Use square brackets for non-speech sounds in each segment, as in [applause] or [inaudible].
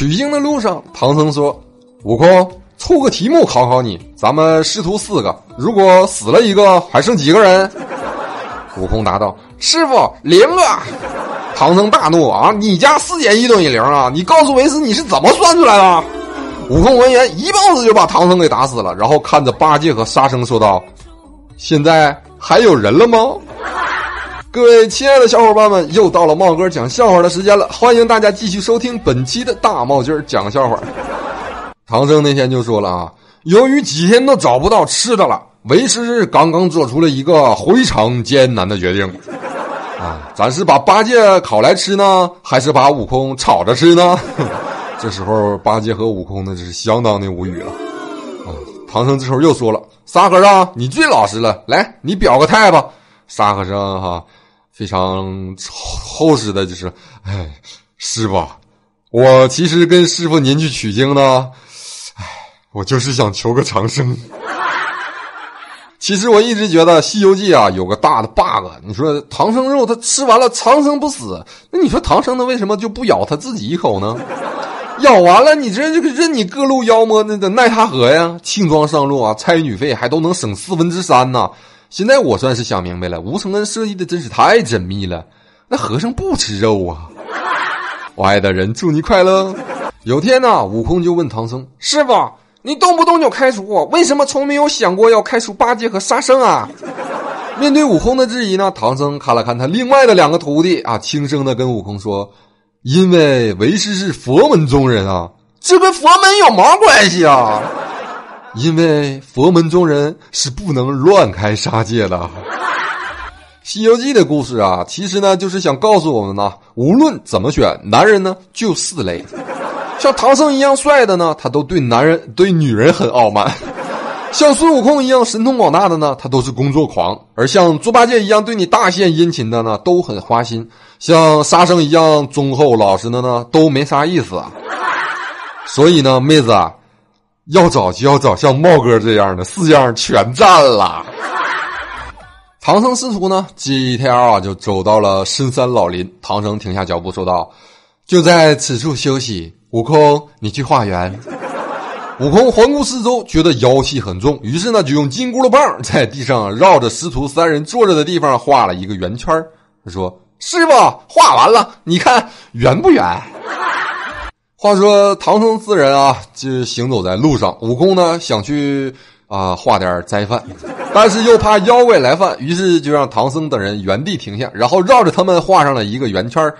取经的路上，唐僧说：“悟空，出个题目考考你，咱们师徒四个，如果死了一个，还剩几个人？”悟空答道：“师傅，零个。”唐僧大怒啊！你家四减一等于零啊！你告诉为师你是怎么算出来的？悟空闻言一棒子就把唐僧给打死了，然后看着八戒和沙僧说道：“现在还有人了吗？”各位亲爱的小伙伴们，又到了帽哥讲笑话的时间了，欢迎大家继续收听本期的大帽筋讲笑话。唐僧那天就说了啊，由于几天都找不到吃的了，为师刚刚做出了一个非常艰难的决定。啊，咱是把八戒烤来吃呢，还是把悟空炒着吃呢？[laughs] 这时候八戒和悟空呢，这是相当的无语了。啊，唐僧这时候又说了：“沙和尚，你最老实了，来，你表个态吧。”沙和尚哈，非常厚实的，就是，哎，师傅，我其实跟师傅您去取经呢，哎，我就是想求个长生。其实我一直觉得《西游记》啊有个大的 bug，你说唐僧肉他吃完了长生不死，那你说唐僧他为什么就不咬他自己一口呢？咬完了你这这个任你各路妖魔那个奈他何呀？轻装上路啊，差旅费还都能省四分之三呢。现在我算是想明白了，吴承恩设计的真是太缜密了。那和尚不吃肉啊！我 [laughs] 爱的人，祝你快乐。有天呢，悟空就问唐僧师傅。你动不动就开除我，为什么从没有想过要开除八戒和沙僧啊？面对悟空的质疑呢，唐僧看了看他另外的两个徒弟啊，轻声的跟悟空说：“因为为师是佛门中人啊，这跟佛门有毛关系啊？因为佛门中人是不能乱开杀戒的。”《西游记》的故事啊，其实呢就是想告诉我们呢，无论怎么选，男人呢就四类。像唐僧一样帅的呢，他都对男人、对女人很傲慢；像孙悟空一样神通广大的呢，他都是工作狂；而像猪八戒一样对你大献殷勤的呢，都很花心；像沙僧一样忠厚老实的呢，都没啥意思。所以呢，妹子啊，要找就要找像茂哥这样的，四样全占了。唐僧师徒呢，几天啊就走到了深山老林，唐僧停下脚步说道：“就在此处休息。”悟空，你去化缘。悟空环顾四周，觉得妖气很重，于是呢，就用金箍噜棒在地上绕着师徒三人坐着的地方画了一个圆圈他说：“师傅，画完了，你看圆不圆？”话说唐僧四人啊，就行走在路上。悟空呢，想去啊画点斋饭，但是又怕妖怪来犯，于是就让唐僧等人原地停下，然后绕着他们画上了一个圆圈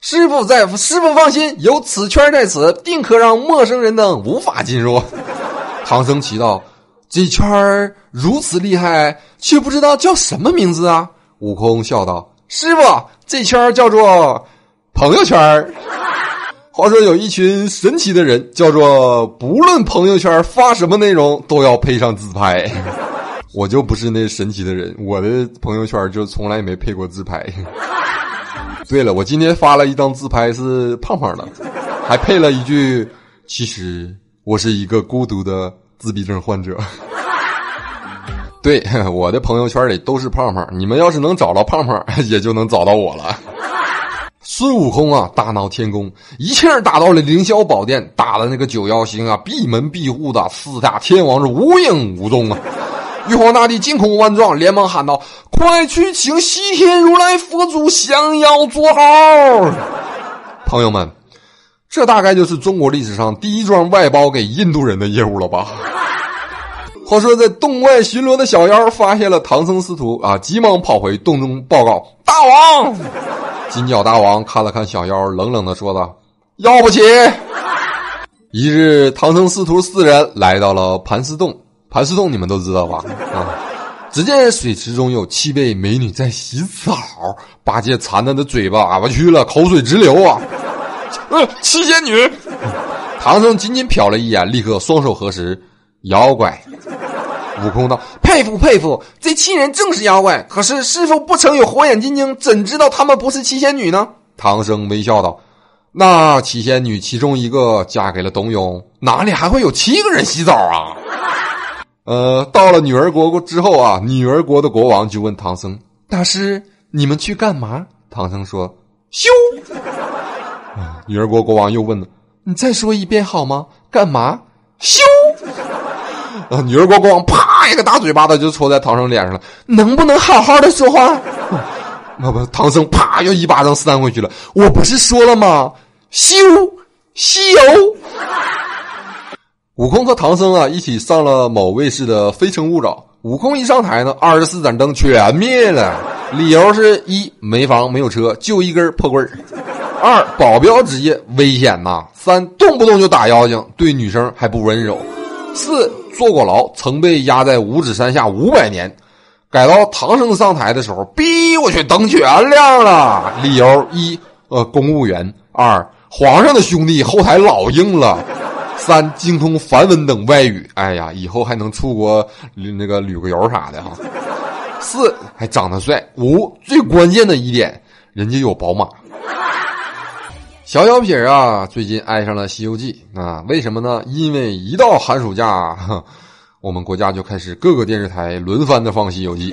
师傅在，师傅放心，有此圈在此，定可让陌生人等无法进入。唐僧奇道：“这圈如此厉害，却不知道叫什么名字啊？”悟空笑道：“师傅，这圈叫做朋友圈儿。话说有一群神奇的人，叫做不论朋友圈发什么内容，都要配上自拍。[laughs] 我就不是那神奇的人，我的朋友圈就从来没配过自拍。[laughs] ”对了，我今天发了一张自拍，是胖胖的，还配了一句：“其实我是一个孤独的自闭症患者。[laughs] ”对，我的朋友圈里都是胖胖，你们要是能找到胖胖，也就能找到我了。孙悟空啊，大闹天宫，一气打到了凌霄宝殿，打的那个九妖星啊，闭门闭户的，四大天王是无影无踪啊。玉皇大帝惊恐万状，连忙喊道：“快去请西天如来佛祖降妖捉猴！” [laughs] 朋友们，这大概就是中国历史上第一桩外包给印度人的业务了吧？话说，在洞外巡逻的小妖发现了唐僧师徒啊，急忙跑回洞中报告：“大王！”金角大王看了看小妖，冷冷的说道：“要不起。”一日，唐僧师徒四人来到了盘丝洞。盘丝洞你们都知道吧？啊！只见水池中有七位美女在洗澡，八戒馋的的嘴巴啊，我去了，口水直流啊！呃，七仙女，唐僧仅仅瞟了一眼，立刻双手合十，妖怪。悟空道：“佩服佩服，这七人正是妖怪。可是师傅不曾有火眼金睛，怎知道他们不是七仙女呢？”唐僧微笑道：“那七仙女其中一个嫁给了董永，哪里还会有七个人洗澡啊？”呃，到了女儿国国之后啊，女儿国的国王就问唐僧：“大师，你们去干嘛？”唐僧说：“修。”女儿国国王又问了：“你再说一遍好吗？干嘛？修！啊，女儿国国王，啪一个大嘴巴子就戳在唐僧脸上了。能不能好好的说话？[laughs] 那不，唐僧啪又一巴掌扇回去了。我不是说了吗？羞，西游。悟空和唐僧啊，一起上了某卫视的《非诚勿扰》。悟空一上台呢，二十四盏灯全灭了。理由是一没房没有车，就一根破棍；二保镖职业危险呐；三动不动就打妖精，对女生还不温柔；四坐过牢，曾被压在五指山下五百年。改到唐僧上台的时候，逼我去灯全亮了。理由一呃公务员；二皇上的兄弟后台老硬了。[laughs] 三精通梵文等外语，哎呀，以后还能出国那个旅个游啥的哈。四还长得帅。五最关键的一点，人家有宝马。小小撇啊，最近爱上了《西游记》啊？为什么呢？因为一到寒暑假，[laughs] 我们国家就开始各个电视台轮番的放《西游记》。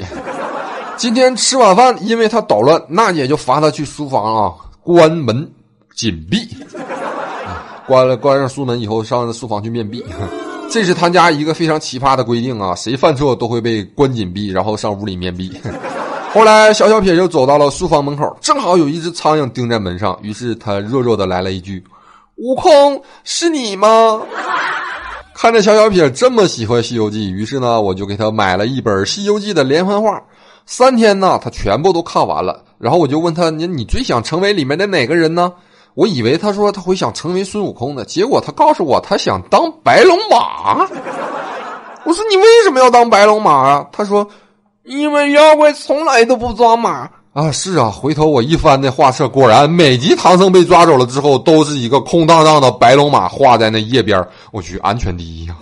[laughs] 今天吃晚饭，因为他捣乱，娜姐就罚他去书房啊，关门紧闭。关了关上书门以后，上书房去面壁。[laughs] 这是他家一个非常奇葩的规定啊！谁犯错都会被关紧闭，然后上屋里面壁。后来小小撇就走到了书房门口，正好有一只苍蝇钉在门上，于是他弱弱的来了一句：“悟空，是你吗？”看着小小撇这么喜欢《西游记》，于是呢，我就给他买了一本《西游记》的连环画。三天呢，他全部都看完了。然后我就问他：“你你最想成为里面的哪个人呢？”我以为他说他会想成为孙悟空的，结果他告诉我他想当白龙马。我说你为什么要当白龙马啊？他说因为妖怪从来都不抓马啊。是啊，回头我一翻那画册，果然每集唐僧被抓走了之后，都是一个空荡荡的白龙马画在那页边。我去，安全第一啊！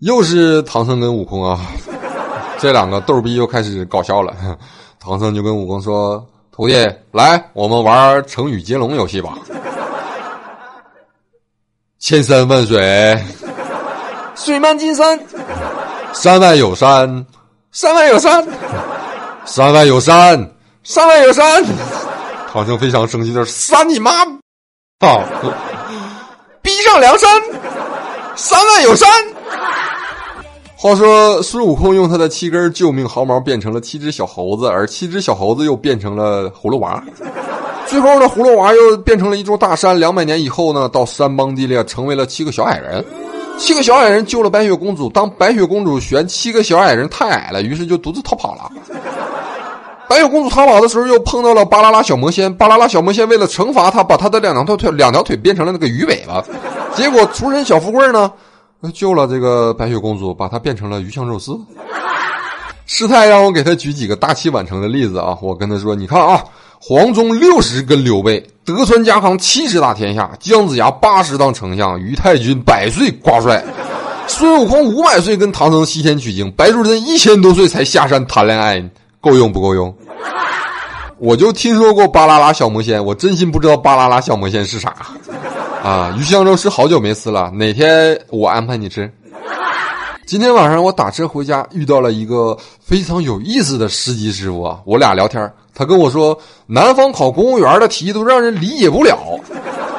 又是唐僧跟悟空啊，这两个逗逼又开始搞笑了。唐僧就跟悟空说。徒弟，来，我们玩成语接龙游戏吧。千山万水，水漫金山；山外有山，山外有山；山外有山，山外有山。唐僧非常生气的是：“山你妈！操，逼上梁山，山外有山。”话说孙悟空用他的七根救命毫毛变成了七只小猴子，而七只小猴子又变成了葫芦娃。最后呢，葫芦娃又变成了一座大山。两百年以后呢，到山崩地裂，成为了七个小矮人。七个小矮人救了白雪公主，当白雪公主嫌七个小矮人太矮了，于是就独自逃跑了。白雪公主逃跑的时候，又碰到了巴啦啦小魔仙。巴啦啦小魔仙为了惩罚她，把她的两条腿两条腿变成了那个鱼尾巴。结果厨神小富贵呢？救了这个白雪公主，把她变成了鱼香肉丝。师太让我给他举几个大器晚成的例子啊！我跟他说：“你看啊，黄忠六十跟刘备，德川家康七十打天下，姜子牙八十当丞相，于太君百岁挂帅，孙悟空五百岁跟唐僧西天取经，白素贞一千多岁才下山谈恋爱，够用不够用？我就听说过巴啦啦小魔仙，我真心不知道巴啦啦小魔仙是啥。”啊，鱼香肉丝好久没吃了，哪天我安排你吃。今天晚上我打车回家，遇到了一个非常有意思的司机师傅啊，我俩聊天，他跟我说，南方考公务员的题都让人理解不了，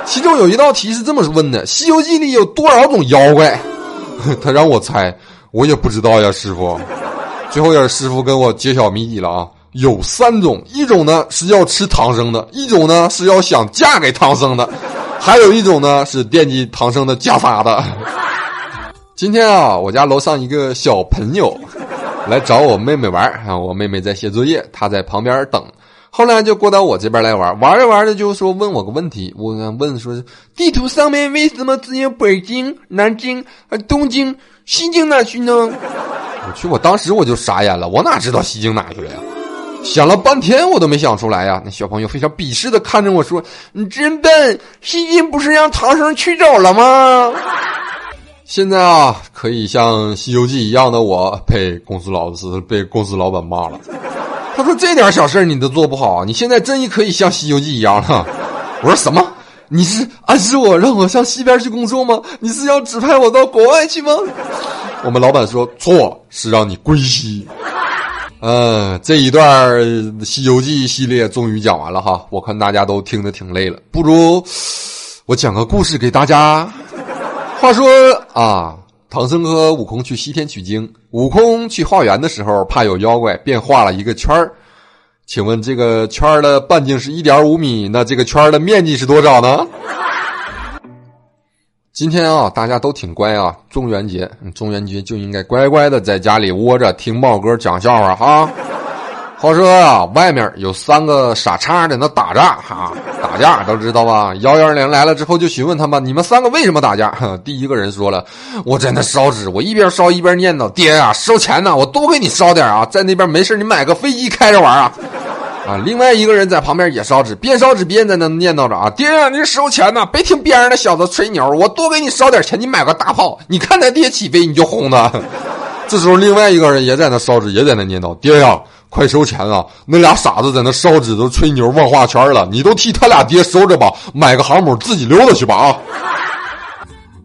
其中有一道题是这么问的：《西游记》里有多少种妖怪？[laughs] 他让我猜，我也不知道呀，师傅。最后也是师傅跟我揭晓谜底了啊，有三种，一种呢是要吃唐僧的，一种呢是要想嫁给唐僧的。还有一种呢，是惦记唐僧的袈裟的。今天啊，我家楼上一个小朋友 [laughs] 来找我妹妹玩啊，我妹妹在写作业，他在旁边等。后来就过到我这边来玩，玩着玩着就说问我个问题，我问说地图上面为什么只有北京、南京、东京、西京哪去呢？我去，我当时我就傻眼了，我哪知道西京哪去了呀？想了半天，我都没想出来呀！那小朋友非常鄙视的看着我说：“你真笨，西京不是让唐僧去走了吗？”现在啊，可以像《西游记》一样的我被公司老师、被公司老板骂了。他说：“这点小事你都做不好，你现在真可以像《西游记》一样了。”我说：“什么？你是暗示我让我上西边去工作吗？你是要指派我到国外去吗？”我们老板说：“错，是让你归西。”嗯，这一段《西游记》系列终于讲完了哈，我看大家都听得挺累了，不如我讲个故事给大家。话说啊，唐僧和悟空去西天取经，悟空去化缘的时候，怕有妖怪，便画了一个圈儿。请问这个圈儿的半径是一点五米，那这个圈儿的面积是多少呢？今天啊，大家都挺乖啊，中元节，中元节就应该乖乖的在家里窝着听茂哥讲笑话哈。话说啊，外面有三个傻叉在那打架哈，打架都知道吧？幺幺零来了之后就询问他们，你们三个为什么打架？第一个人说了，我在那烧纸，我一边烧一边念叨，爹啊，收钱呢，我多给你烧点啊，在那边没事你买个飞机开着玩啊。啊，另外一个人在旁边也烧纸，边烧纸边在那念叨着啊，爹啊，你收钱呢，别听边上的小子吹牛，我多给你烧点钱，你买个大炮，你看他爹起飞你就轰他。这时候另外一个人也在那烧纸，也在那念叨，爹呀。快收钱啊！那俩傻子在那烧纸都吹牛忘画圈了，你都替他俩爹收着吧，买个航母自己溜达去吧啊！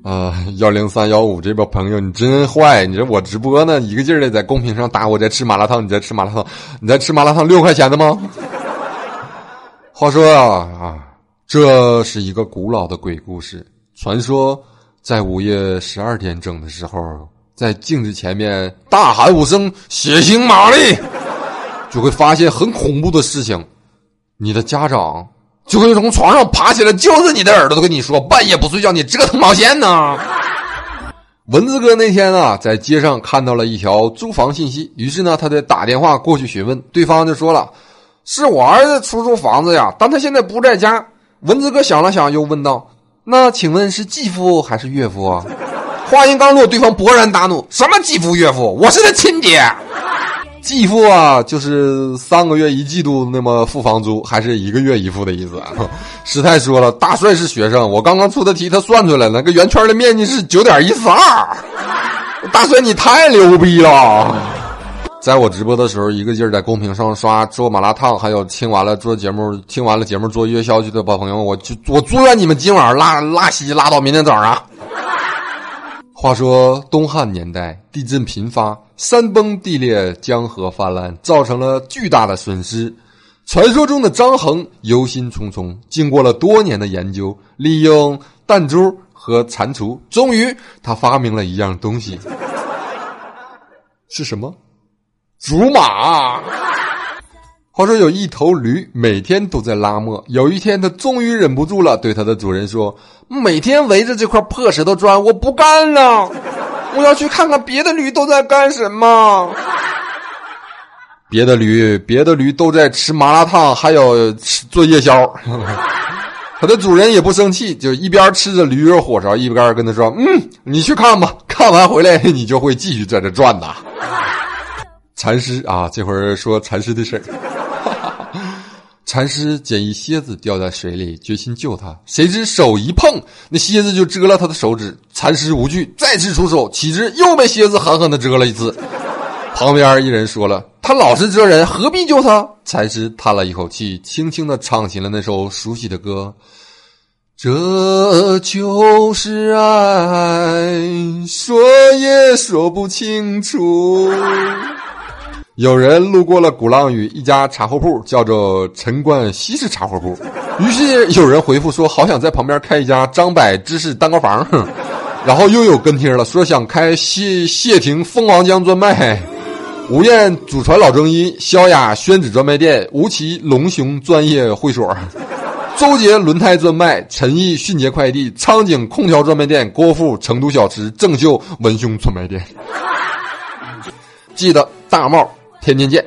啊，[laughs] 幺零三幺五这帮朋友，你真坏！你说我直播呢，一个劲儿的在公屏上打我在吃麻辣烫，你在吃麻辣烫，你在吃麻辣烫六块钱的吗？[laughs] 话说啊啊，这是一个古老的鬼故事，传说在午夜十二点整的时候，在镜子前面大喊五声“血腥玛丽”。就会发现很恐怖的事情，你的家长就会从床上爬起来，揪着你的耳朵，都跟你说半夜不睡觉，你折腾毛线呢？蚊子哥那天啊，在街上看到了一条租房信息，于是呢，他得打电话过去询问，对方就说了：“是我儿子出租房子呀，但他现在不在家。”蚊子哥想了想，又问道：“那请问是继父还是岳父？”啊？”话音刚落，对方勃然大怒：“什么继父岳父？我是他亲爹！”继付啊，就是三个月一季度那么付房租，还是一个月一付的意思。[laughs] 师太说了，大帅是学生，我刚刚出的题他算出来了，那个圆圈的面积是九点一四二。大帅你太牛逼了！在我直播的时候，一个劲儿在公屏上刷做麻辣烫，还有听完了做节目，听完了节目做夜宵去的宝朋友，我就我祝愿你们今晚拉拉稀拉到明天早上。话说东汉年代地震频发，山崩地裂，江河泛滥，造成了巨大的损失。传说中的张衡忧心忡忡，经过了多年的研究，利用弹珠和蟾蜍，终于他发明了一样东西，是什么？竹马。话说有一头驴每天都在拉磨，有一天他终于忍不住了，对他的主人说：“每天围着这块破石头转，我不干了，[laughs] 我要去看看别的驴都在干什么。”别的驴，别的驴都在吃麻辣烫，还有吃做夜宵。[laughs] 他的主人也不生气，就一边吃着驴肉火烧，一边跟他说：“嗯，你去看吧，看完回来你就会继续在这转的。”禅师啊，这会儿说禅师的事儿。禅师捡一蝎子掉在水里，决心救他。谁知手一碰，那蝎子就蛰了他的手指。禅师无惧，再次出手，岂知又被蝎子狠狠的蛰了一次。旁边一人说了：“他老是蛰人，何必救他？”禅师叹了一口气，轻轻的唱起了那首熟悉的歌：“这就是爱，说也说不清楚。”有人路过了鼓浪屿一家茶货铺，叫做陈冠西式茶货铺。于是有人回复说：“好想在旁边开一家张柏芝士蛋糕房。[laughs] ”然后又有跟帖了，说想开谢谢霆凤凰江专卖，吴彦祖传老中医，萧雅宣纸专卖店，吴奇龙雄专业会所，周杰轮胎专卖，陈毅迅捷快递，苍井空调专卖店，郭富成都小吃，郑秀文胸专卖店。记得大帽。天天见。